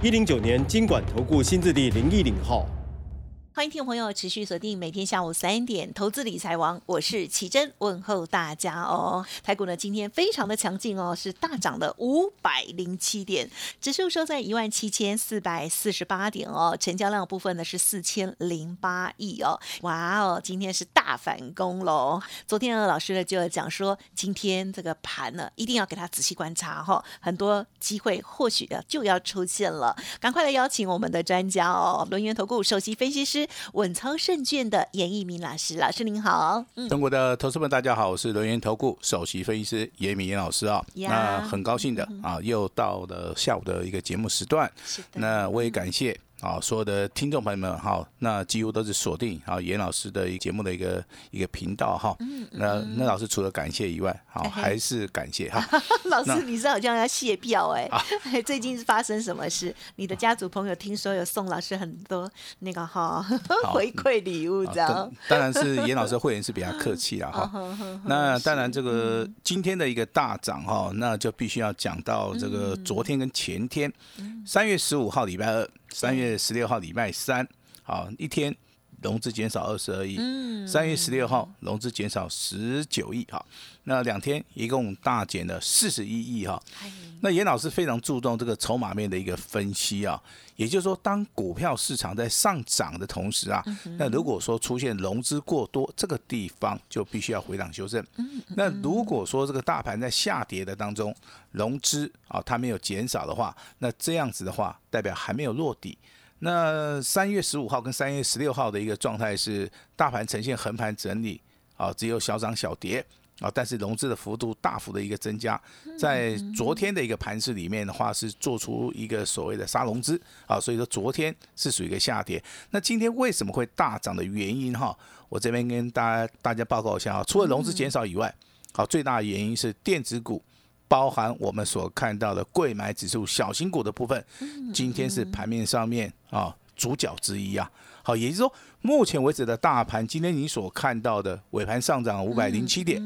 一零九年经管投顾新字第零一零号。欢迎听众朋友持续锁定每天下午三点投资理财王，我是奇珍，问候大家哦。台股呢今天非常的强劲哦，是大涨了五百零七点，指数收在一万七千四百四十八点哦，成交量部分呢是四千零八亿哦，哇哦，今天是大反攻喽。昨天呢老师呢就讲说，今天这个盘呢一定要给他仔细观察哈，很多机会或许的就要出现了，赶快来邀请我们的专家哦，轮源投顾首席分析师。稳操胜券的严一鸣老师，老师您好。嗯中国的投资们，大家好，我是轮源投顾首席分析师严明严老师啊。那很高兴的啊，又到了下午的一个节目时段。是的。那我也感谢。啊，所有的听众朋友们，哈，那几乎都是锁定啊严老师的一节目的一个一个频道哈。嗯那那老师除了感谢以外，好还是感谢哈。老师，你是好像要谢票哎？最近是发生什么事？你的家族朋友听说有送老师很多那个哈 回馈礼物，这样。当然是严老师的会员是比较客气了哈。那当然这个今天的一个大涨哈，那就必须要讲到这个昨天跟前天，三月十五号礼拜二。三月十六号礼拜三，好一天融资减少二十二亿。嗯，三月十六号融资减少十九亿，哈，那两天一共大减了四十一亿，哈。那严老师非常注重这个筹码面的一个分析啊，也就是说，当股票市场在上涨的同时啊，那如果说出现融资过多，这个地方就必须要回档修正。那如果说这个大盘在下跌的当中，融资啊它没有减少的话，那这样子的话代表还没有落底。那三月十五号跟三月十六号的一个状态是大盘呈现横盘整理啊，只有小涨小跌。啊，但是融资的幅度大幅的一个增加，在昨天的一个盘市里面的话，是做出一个所谓的杀融资啊，所以说昨天是属于一个下跌。那今天为什么会大涨的原因哈，我这边跟大家大家报告一下啊，除了融资减少以外，好，最大的原因是电子股，包含我们所看到的贵买指数小型股的部分，今天是盘面上面啊主角之一啊。好，也就是说，目前为止的大盘，今天你所看到的尾盘上涨五百零七点，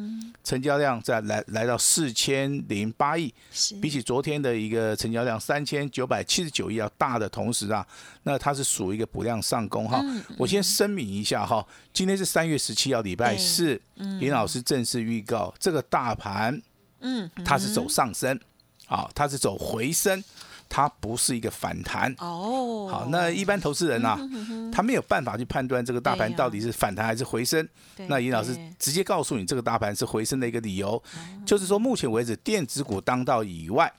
成交量在来来到四千零八亿，比起昨天的一个成交量三千九百七十九亿要大的同时啊，那它是属于一个补量上攻哈。我先声明一下哈，今天是三月十七号礼拜四，林老师正式预告这个大盘，嗯，它是走上升，啊，它是走回升。它不是一个反弹哦，好，那一般投资人呐，他没有办法去判断这个大盘到底是反弹还是回升。那尹老师直接告诉你，这个大盘是回升的一个理由，就是说目前为止电子股当道以外。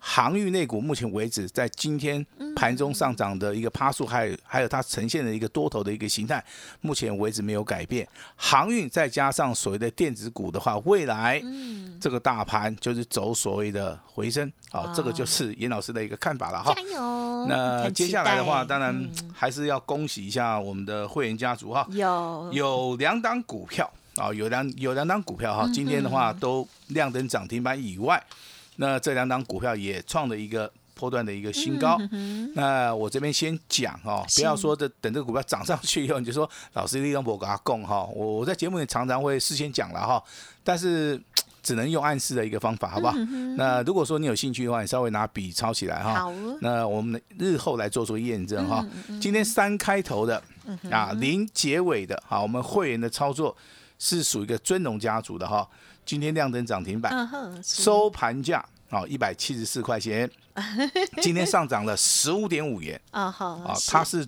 航运类股目前为止在今天盘中上涨的一个趴数，还有还有它呈现的一个多头的一个形态，目前为止没有改变。航运再加上所谓的电子股的话，未来这个大盘就是走所谓的回升，啊，这个就是严老师的一个看法了哈。加油！那接下来的话，当然还是要恭喜一下我们的会员家族哈。有有两档股票啊，有两有两档股票哈，今天的话都亮灯涨停板以外。那这两档股票也创了一个波段的一个新高。那我这边先讲哦，不要说这等这个股票涨上去以后你就说老师利用我给他供哈。我我在节目里常常会事先讲了哈，但是只能用暗示的一个方法，好不好？那如果说你有兴趣的话，你稍微拿笔抄起来哈。那我们日后来做出验证哈。今天三开头的啊，零结尾的，好，我们会员的操作是属于一个尊龙家族的哈。今天亮灯涨停板，收盘价啊一百七十四块钱，今天上涨了十五点五元。啊好啊，它是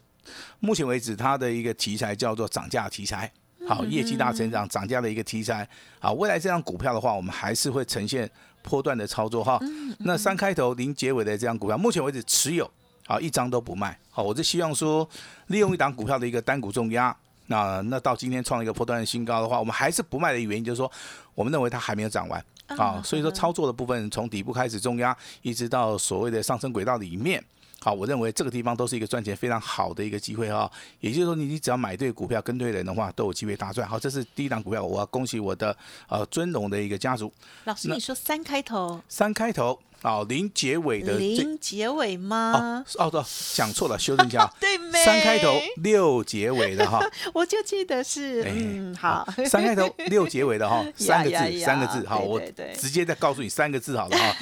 目前为止它的一个题材叫做涨价题材，好业绩大成长涨价的一个题材，好未来这张股票的话，我们还是会呈现波段的操作哈。那三开头零结尾的这张股票，目前为止持有好一张都不卖，好，我是希望说利用一档股票的一个单股重压。那那到今天创了一个破断的新高的话，我们还是不卖的原因就是说，我们认为它还没有涨完啊，所以说操作的部分从底部开始重压，一直到所谓的上升轨道里面好，我认为这个地方都是一个赚钱非常好的一个机会哈。也就是说，你你只要买对股票、跟对人的话，都有机会大赚。好，这是第一档股票，我要恭喜我的呃尊龙的一个家族。老师，你说三开头，三开头。哦，零结尾的零结尾吗？哦，哦，讲错了，修正一下。对，三开头六结尾的哈。我就记得是，嗯，好，三开头六结尾的哈，三个字，三个字，好，我直接再告诉你三个字好了哈。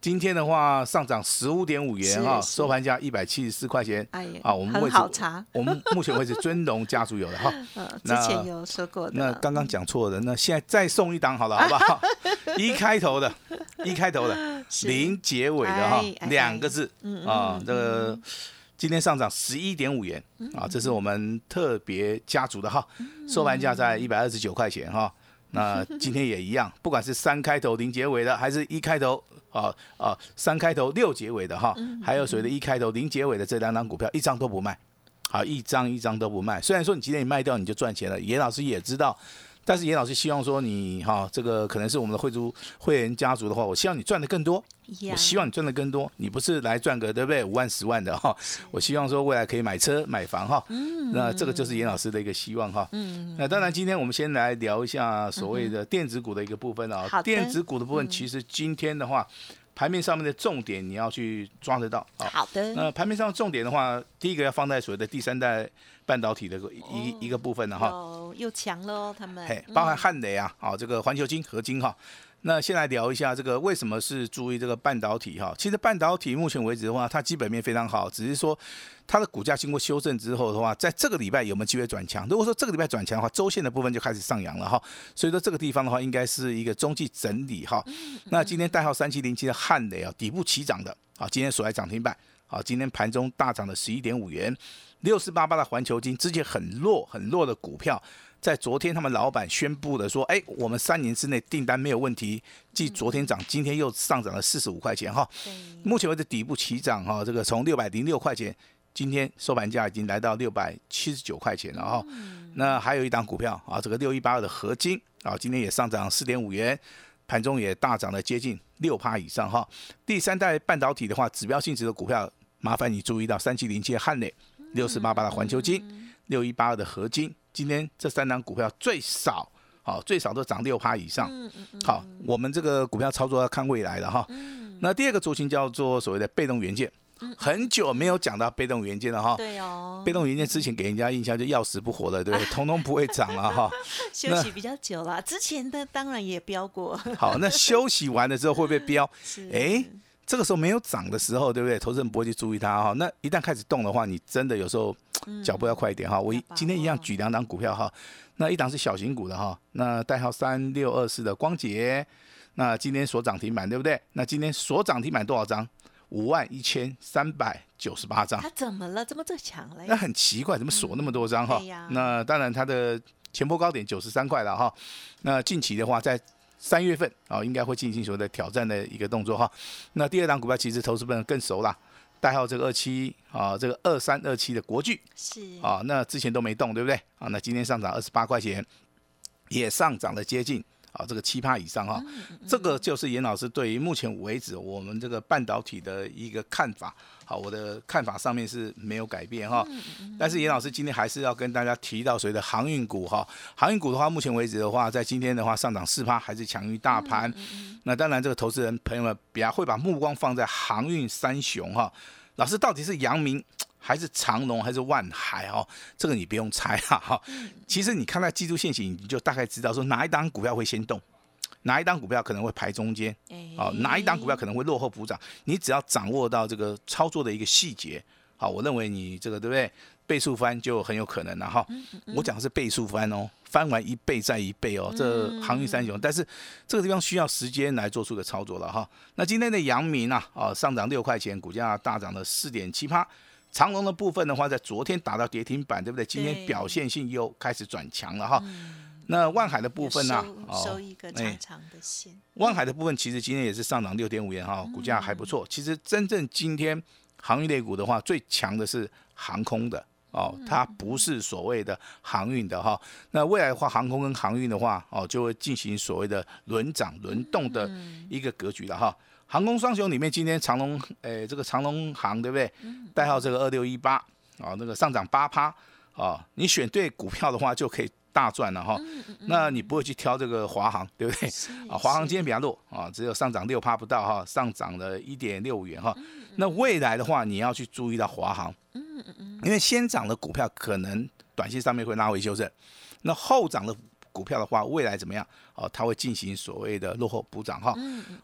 今天的话上涨十五点五元哈，收盘价一百七十四块钱。哎呀，啊，我们很好查。我们目前为止尊龙家族有的哈。嗯，之前有说过的。那刚刚讲错的，那现在再送一档好了，好不好？一开头的，一开头的零。结尾的哈，两个字啊，这个今天上涨十一点五元啊，这是我们特别家族的哈，收盘价在一百二十九块钱哈。那今天也一样，不管是三开头零结尾的，还是一开头啊啊三开头六结尾的哈，还有所谓的一开头零结尾的这两张股票，一张都不卖，好，一张一张都不卖。虽然说你今天你卖掉你就赚钱了，严老师也知道。但是严老师希望说你哈，这个可能是我们的会族会员家族的话，我希望你赚的更多，我希望你赚的更多，你不是来赚个对不对？五万十万的哈，我希望说未来可以买车买房哈，那这个就是严老师的一个希望哈。那当然今天我们先来聊一下所谓的电子股的一个部分啊，电子股的部分其实今天的话，盘面上面的重点你要去抓得到啊。好的。那盘面上重点的话，第一个要放在所谓的第三代。半导体的一一个部分了哈，哦又强了哦，他们，嘿，包含汉雷啊，啊，这个环球金合金哈，那先来聊一下这个为什么是注意这个半导体哈？其实半导体目前为止的话，它基本面非常好，只是说它的股价经过修正之后的话，在这个礼拜有没有机会转强？如果说这个礼拜转强的话，周线的部分就开始上扬了哈，所以说这个地方的话，应该是一个中继整理哈。那今天代号三七零七的汉雷啊，底部起涨的，啊，今天锁在涨停板，好，今天盘中大涨了十一点五元。六四八八的环球金之前很弱很弱的股票，在昨天他们老板宣布的说，哎，我们三年之内订单没有问题，继昨天涨，今天又上涨了四十五块钱哈。目前为止底部起涨哈，这个从六百零六块钱，今天收盘价已经来到六百七十九块钱了哈。那还有一档股票啊，这个六一八二的合金啊，今天也上涨四点五元，盘中也大涨了接近六趴以上哈。第三代半导体的话，指标性质的股票，麻烦你注意到三七零七汉磊。六四八八的环球金，六一八二的合金，今天这三档股票最少，好最少都涨六趴以上。好，我们这个股票操作要看未来的哈。那第二个族群叫做所谓的被动元件，很久没有讲到被动元件了哈。对哦。被动元件之前给人家印象就要死不活的，对不对？通通不会涨了哈。休息比较久了，之前的当然也飙过。好，那休息完了之后会不会飙？哎。这个时候没有涨的时候，对不对？投资人不会去注意它哈。那一旦开始动的话，你真的有时候脚步要快一点哈。我今天一样举两档股票哈。那一档是小型股的哈，那代号三六二四的光捷，那今天所涨停板对不对？那今天所涨停板多少张？五万一千三百九十八张。它怎么了？怎么这强嘞？那很奇怪，怎么锁那么多张哈？那当然它的前波高点九十三块了哈。那近期的话在。三月份啊，应该会进行所谓的挑战的一个动作哈。那第二档股票其实投资本更熟啦，代号这个二七啊，这个二三二七的国巨是啊，那之前都没动，对不对啊？那今天上涨二十八块钱，也上涨了接近啊这个七趴以上哈。这个就是严老师对于目前为止我们这个半导体的一个看法。好，我的看法上面是没有改变哈，但是严老师今天还是要跟大家提到谁的航运股哈，航运股的话，目前为止的话，在今天的话上涨四趴，还是强于大盘。那当然，这个投资人朋友们比较会把目光放在航运三雄哈，老师到底是阳明 还是长隆还是万海哈？这个你不用猜哈。哈，其实你看到技术线型，你就大概知道说哪一档股票会先动。哪一档股票可能会排中间？好，哪一档股票可能会落后补涨？你只要掌握到这个操作的一个细节，好，我认为你这个对不对？倍数翻就很有可能了哈。我讲的是倍数翻哦，翻完一倍再一倍哦，这航运三雄。但是这个地方需要时间来做出个操作了哈。那今天的阳明啊，啊上涨六块钱，股价大涨了四点七八。长隆的部分的话，在昨天打到跌停板，对不对？今天表现性又开始转强了哈。那万海的部分呢？收一个长长的线。万海的部分其实今天也是上涨六点五元哈，股价还不错。其实真正今天航运类股的话，最强的是航空的哦，它不是所谓的航运的哈。那未来的话，航空跟航运的话哦，就会进行所谓的轮涨轮动的一个格局了哈。航空双雄里面，今天长龙，诶，这个长龙航对不对？代号这个二六一八啊，那个上涨八趴啊，你选对股票的话就可以大赚了哈。那你不会去挑这个华航对不对？啊，华航今天比较弱啊，只有上涨六趴不到哈，上涨了一点六五元哈。那未来的话，你要去注意到华航，因为先涨的股票可能短期上面会拉回修正，那后涨的。股票的话，未来怎么样？哦，它会进行所谓的落后补涨哈。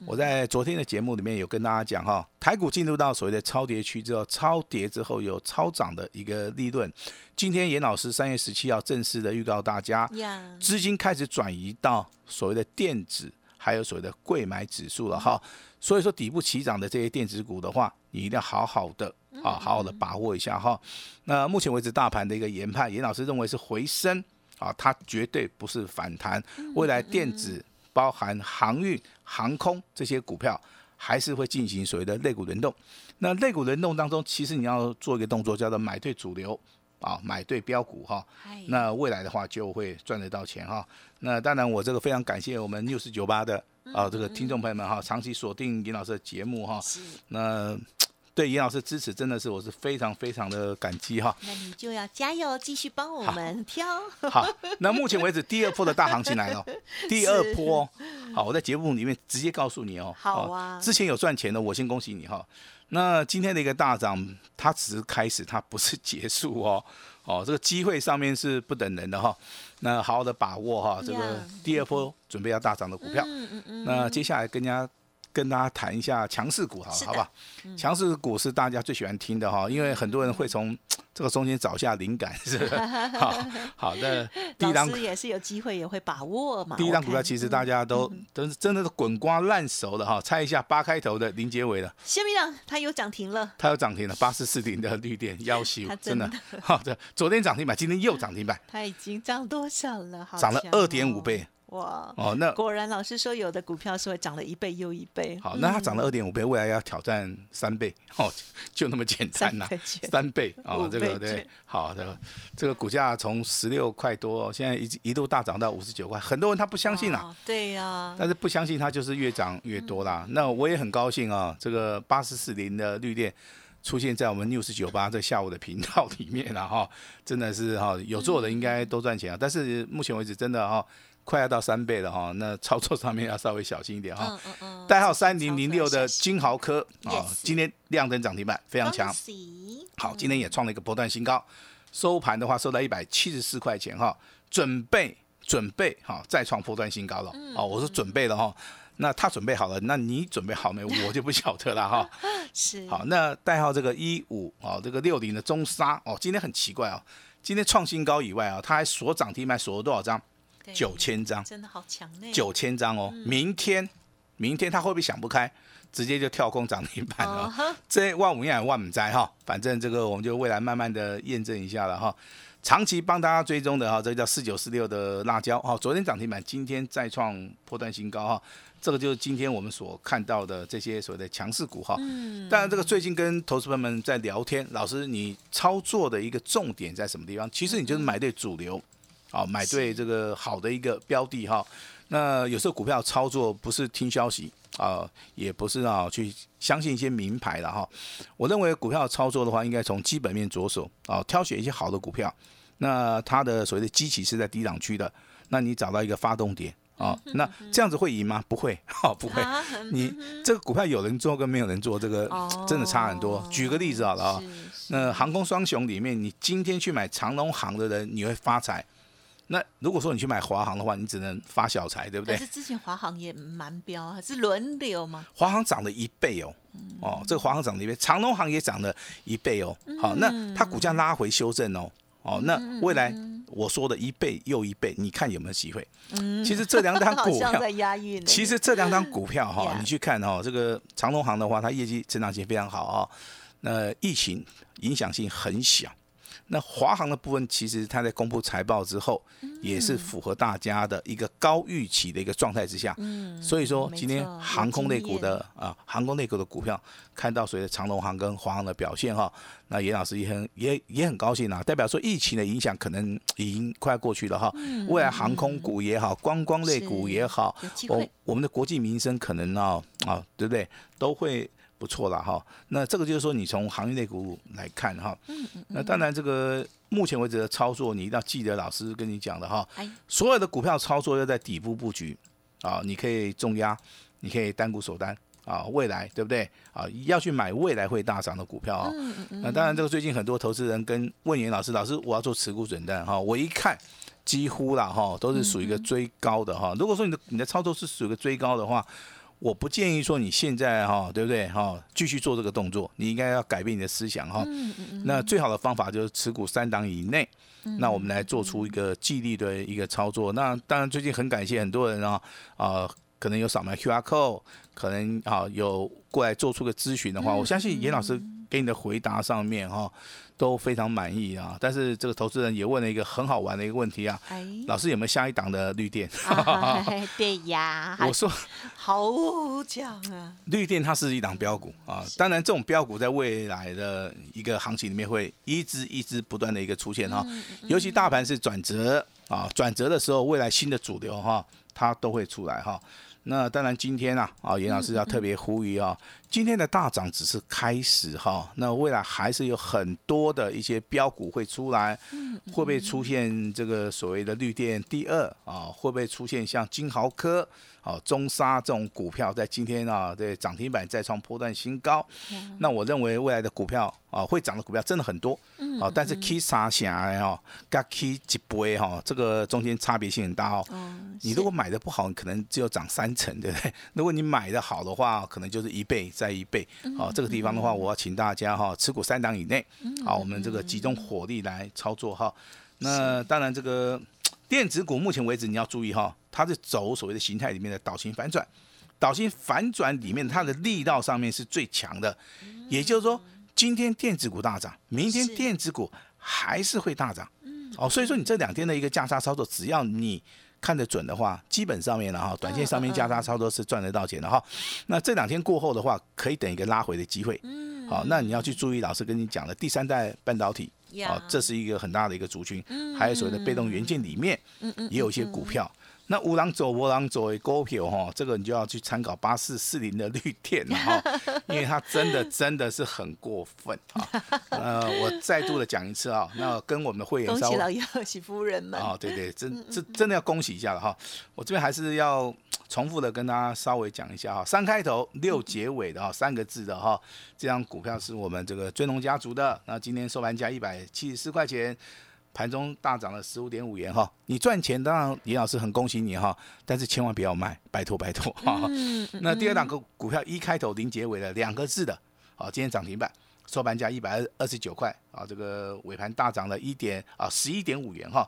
我在昨天的节目里面有跟大家讲哈，台股进入到所谓的超跌区之后，超跌之后有超涨的一个利润。今天严老师三月十七号正式的预告大家，资金开始转移到所谓的电子，还有所谓的贵买指数了哈。所以说底部起涨的这些电子股的话，你一定要好好的啊，好好的把握一下哈。那目前为止大盘的一个研判，严老师认为是回升。啊，它绝对不是反弹。未来电子、包含航运、航空这些股票，还是会进行所谓的类股轮动。那类股轮动当中，其实你要做一个动作，叫做买对主流啊，买对标股哈。那未来的话就会赚得到钱哈。那当然，我这个非常感谢我们六四九八的啊这个听众朋友们哈，长期锁定尹老师的节目哈。那。对严老师支持真的是我是非常非常的感激哈。那你就要加油，继续帮我们挑。好，那目前为止第二波的大行情来了，第二波。好，我在节目里面直接告诉你哦。好啊。之前有赚钱的，我先恭喜你哈。那今天的一个大涨，它只是开始，它不是结束哦。哦，这个机会上面是不等人的哈。那好好的把握哈，这个第二波准备要大涨的股票。嗯嗯嗯。那接下来跟人家。跟大家谈一下强势股，好，好不好？强势股是大家最喜欢听的哈，因为很多人会从 这个中间找下灵感，是 好好的。第一档也是有机会，也会把握嘛。第一档股票其实大家都都是真的是滚瓜烂熟的哈，猜一下八开头的林杰伟的。谢明长，它有涨停了。它有涨停了，八四四零的绿电幺七五，真的好的。昨天涨停板，今天又涨停板。它已经涨多少了？涨了二点五倍。哇哦，那果然老师说有的股票是会涨了一倍又一倍。好，那它涨了二点五倍，未来要挑战三倍，哦，就那么简单呐，三倍哦，这个对，好的，这个股价从十六块多，现在一一度大涨到五十九块，很多人他不相信啊，对呀，但是不相信它就是越涨越多啦。那我也很高兴啊，这个八四四零的绿电出现在我们六四九八这下午的频道里面了哈，真的是哈，有做的应该都赚钱啊，但是目前为止真的哈。快要到三倍了哈，那操作上面要稍微小心一点哈。嗯嗯嗯。代号三零零六的金豪科啊，今天亮灯涨停板，非常强。好，今天也创了一个波段新高，收盘的话收到一百七十四块钱哈，准备准备哈再创波段新高了。哦，我说准备了哈，那他准备好了，那你准备好没？我就不晓得了哈。是。好，那代号这个一五啊，这个六零的中沙哦，今天很奇怪哦，今天创新高以外啊，它还锁涨停板锁了多少张？九千张，真的好强呢！九千张哦，明天，明天他会不会想不开，直接就跳空涨停板了？这万五也万五灾哈，反正这个我们就未来慢慢的验证一下了哈。长期帮大家追踪的哈，这叫四九四六的辣椒哈，昨天涨停板，今天再创破断新高哈。这个就是今天我们所看到的这些所谓的强势股哈。嗯。当然，这个最近跟投资朋友们在聊天，老师你操作的一个重点在什么地方？其实你就是买对主流。好，买对这个好的一个标的哈。那有时候股票操作不是听消息啊，也不是啊去相信一些名牌的哈。我认为股票操作的话，应该从基本面着手啊，挑选一些好的股票。那它的所谓的基期是在低档区的，那你找到一个发动点啊，那这样子会赢吗？不会，哦不会。你这个股票有人做跟没有人做，这个真的差很多。举个例子好了啊，那航空双雄里面，你今天去买长龙航的人，你会发财。那如果说你去买华航的话，你只能发小财，对不对？可是之前华航也蛮标，是轮流吗？华航涨了一倍哦，哦，这个华航涨了一倍，长隆航也涨了一倍哦。好，那它股价拉回修正哦，哦，那未来我说的一倍又一倍，你看有没有机会？嗯，其实这两张股票在押韵。其实这两张股票哈，你去看哈，这个长隆航的话，它业绩成长性非常好啊，那疫情影响性很小。那华航的部分，其实它在公布财报之后，也是符合大家的一个高预期的一个状态之下。嗯，所以说今天航空类股的啊，航空类股的股票看到随着长龙航跟华航的表现哈，那严老师也很也也很高兴啊，代表说疫情的影响可能已经快过去了哈。未来航空股也好，观光类股也好，我我们的国际民生可能啊啊，对不对？都会。不错了哈，那这个就是说，你从行业内股来看哈，嗯嗯那当然这个目前为止的操作，你一定要记得老师跟你讲的哈，所有的股票操作要在底部布局啊，你可以重压，你可以单股锁单啊，未来对不对？啊？要去买未来会大涨的股票啊。那当然，这个最近很多投资人跟问严老师，老师我要做持股准单哈，我一看几乎啦哈，都是属于一个追高的哈。如果说你的你的操作是属于一个追高的话，我不建议说你现在哈，对不对哈？继续做这个动作，你应该要改变你的思想哈。那最好的方法就是持股三档以内，那我们来做出一个纪律的一个操作。那当然，最近很感谢很多人啊啊，可能有扫描 QR code，可能啊有过来做出个咨询的话，我相信严老师给你的回答上面哈。都非常满意啊，但是这个投资人也问了一个很好玩的一个问题啊，老师有没有下一档的绿电？对呀，我说好讲啊，绿电它是一档标股啊，当然这种标股在未来的一个行情里面会一直一直不断的一个出现哈，尤其大盘是转折啊，转折的时候，未来新的主流哈，它都会出来哈。那当然今天啊，啊严老师要特别呼吁啊。今天的大涨只是开始哈，那未来还是有很多的一些标股会出来，会不会出现这个所谓的绿电第二啊？会不会出现像金豪科、啊中沙这种股票在今天啊，对涨停板再创破断新高？那我认为未来的股票啊，会涨的股票真的很多，啊，但是 K 三下哦，跟 K 几倍哈，这个中间差别性很大哦。你如果买的不好，可能只有涨三成，对不对？如果你买的好的话，可能就是一倍。再一倍，好，这个地方的话，我要请大家哈，持股三档以内，好，我们这个集中火力来操作哈。那当然，这个电子股目前为止你要注意哈，它是走所谓的形态里面的倒型反转，倒型反转里面它的力道上面是最强的，也就是说，今天电子股大涨，明天电子股还是会大涨，哦，所以说你这两天的一个价差操作，只要你。看得准的话，基本上面了哈，短线上面加差操作是赚得到钱的哈。那这两天过后的话，可以等一个拉回的机会。嗯，好，那你要去注意老师跟你讲的第三代半导体，啊，这是一个很大的一个族群。嗯，还有所谓的被动元件里面，嗯嗯，也有一些股票。那五郎走，五郎走，股票哈，这个你就要去参考八四四零的绿电了哈，因为它真的真的是很过分啊。呃，我再度的讲一次啊，那跟我们的会员恭喜老爷，喜夫人们啊，对对，真这真的要恭喜一下了哈。我这边还是要重复的跟大家稍微讲一下哈，三开头六结尾的哈，三个字的哈，这张股票是我们这个追龙家族的，那今天收盘价一百七十四块钱。盘中大涨了十五点五元哈，你赚钱当然李老师很恭喜你哈，但是千万不要卖，拜托拜托哈。那第二档股股票一开头零结尾的两个字的，好，今天涨停板，收盘价一百二二十九块啊，这个尾盘大涨了一点啊十一点五元哈。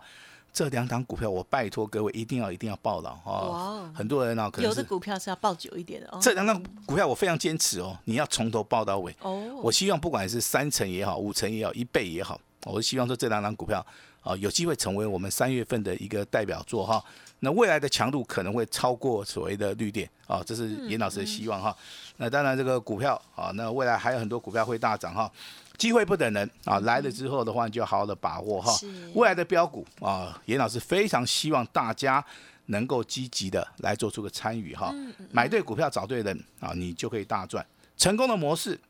这两档股票我拜托各位一定要一定要报了哈。很多人呢可能有的股票是要报久一点的哦。这两档股票我非常坚持哦，你要从头报到尾哦。我希望不管是三成也好，五成也好，一倍也好。我是希望说这两档股票啊有机会成为我们三月份的一个代表作哈，那未来的强度可能会超过所谓的绿电啊，这是严老师的希望哈。那当然这个股票啊，那未来还有很多股票会大涨哈，机会不等人啊，来了之后的话你就要好好的把握哈。未来的标股啊，严老师非常希望大家能够积极的来做出个参与哈，买对股票找对人啊，你就可以大赚。成功的模式。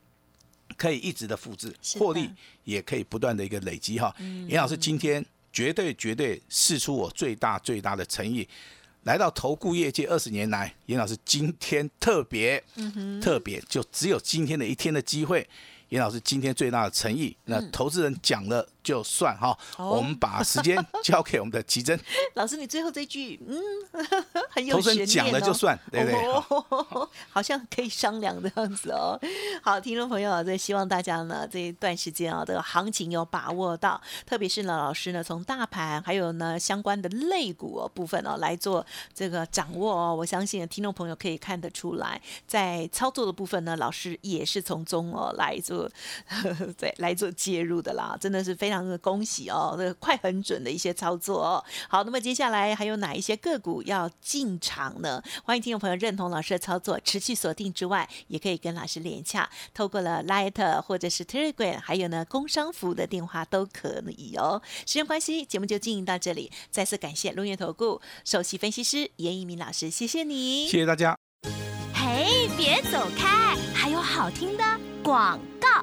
可以一直的复制，获利也可以不断的一个累积哈。严老师今天绝对绝对试出我最大最大的诚意，来到投顾业界二十年来，严老师今天特别特别，就只有今天的一天的机会。严老师今天最大的诚意，那投资人讲了就算哈。我们把时间交给我们的奇珍 老师，你最后这句嗯 很有悬念讲了就算，对不对？好像可以商量这样子哦。好，听众朋友，这希望大家呢这一段时间啊，这个行情有把握到，特别是呢老师呢从大盘还有呢相关的类股哦部分哦来做这个掌握哦。我相信听众朋友可以看得出来，在操作的部分呢，老师也是从中哦来做。做 对来做介入的啦，真的是非常的恭喜哦，这个快很准的一些操作哦。好，那么接下来还有哪一些个股要进场呢？欢迎听众朋友认同老师的操作，持续锁定之外，也可以跟老师连洽，透过了 Light 或者是 Telegram，还有呢工商服务的电话都可以哦。时间关系，节目就进行到这里，再次感谢龙源投顾首席分析师严一鸣老师，谢谢你，谢谢大家。哎，别走开，还有好听的广告。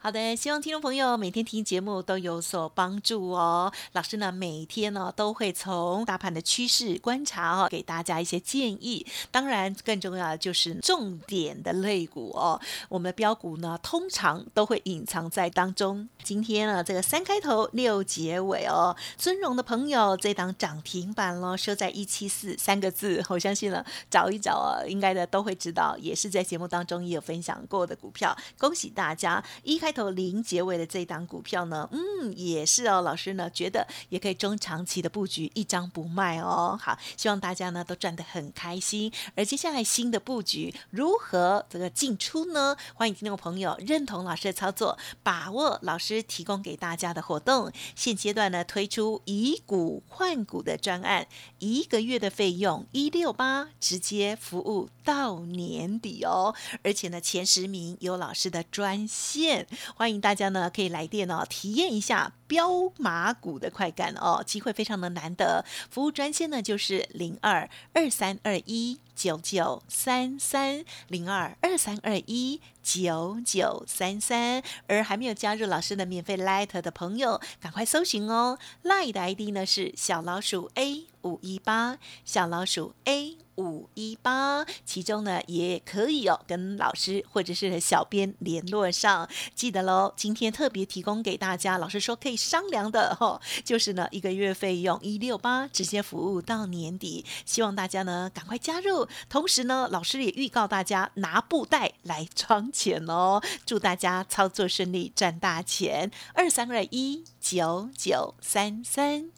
好的，希望听众朋友每天听节目都有所帮助哦。老师呢，每天呢都会从大盘的趋势观察哦，给大家一些建议。当然，更重要的就是重点的类股哦。我们的标股呢，通常都会隐藏在当中。今天呢，这个三开头六结尾哦，尊荣的朋友这档涨停板喽，收在一七四三个字。我相信了，找一找啊，应该的都会知道，也是在节目当中也有分享过的股票。恭喜大家，一开。开头零结尾的这一档股票呢，嗯，也是哦。老师呢觉得也可以中长期的布局，一张不卖哦。好，希望大家呢都赚得很开心。而接下来新的布局如何这个进出呢？欢迎听众朋友认同老师的操作，把握老师提供给大家的活动。现阶段呢推出以股换股的专案，一个月的费用一六八，直接服务到年底哦。而且呢前十名有老师的专线。欢迎大家呢，可以来电哦，体验一下标马股的快感哦，机会非常的难得。服务专线呢就是零二二三二一九九三三零二二三二一九九三三，而还没有加入老师的免费 Light 的朋友，赶快搜寻哦，Light 的 ID 呢是小老鼠 A 五一八，小老鼠 A。五一八，其中呢也可以哦，跟老师或者是小编联络上，记得喽。今天特别提供给大家，老师说可以商量的哈，就是呢一个月费用一六八，直接服务到年底，希望大家呢赶快加入。同时呢，老师也预告大家拿布袋来装钱哦，祝大家操作顺利，赚大钱。二三二一九九三三。